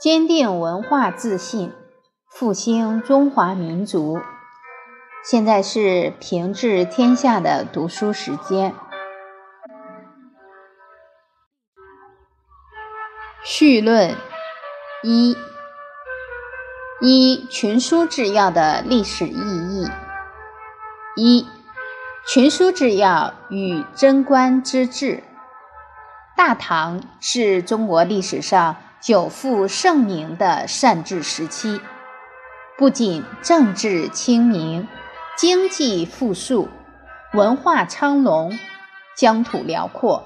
坚定文化自信，复兴中华民族。现在是平治天下的读书时间。序论一：一群书治要的历史意义。一、群书治要与贞观之治。大唐是中国历史上久负盛名的善治时期，不仅政治清明、经济富庶、文化昌隆、疆土辽阔，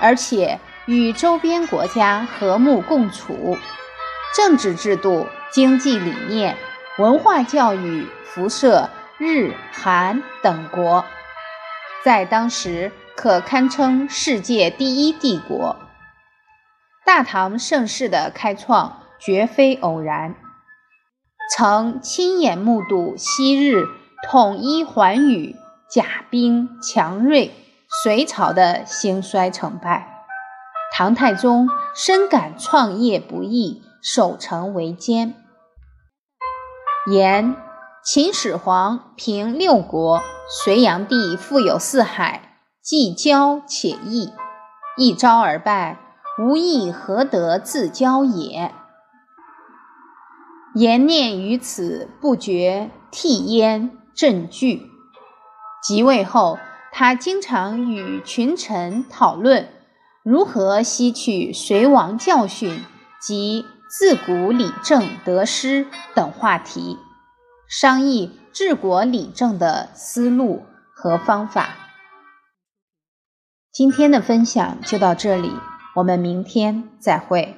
而且与周边国家和睦共处，政治制度、经济理念、文化教育辐射日、韩等国，在当时。可堪称世界第一帝国。大唐盛世的开创绝非偶然，曾亲眼目睹昔日统一寰宇、甲兵强锐隋朝的兴衰成败。唐太宗深感创业不易，守成为艰。言秦始皇平六国，隋炀帝富有四海。既骄且易，一朝而败，无亦何得自骄也？言念于此，不觉涕焉震惧。即位后，他经常与群臣讨论如何吸取隋王教训及自古理政得失等话题，商议治国理政的思路和方法。今天的分享就到这里，我们明天再会。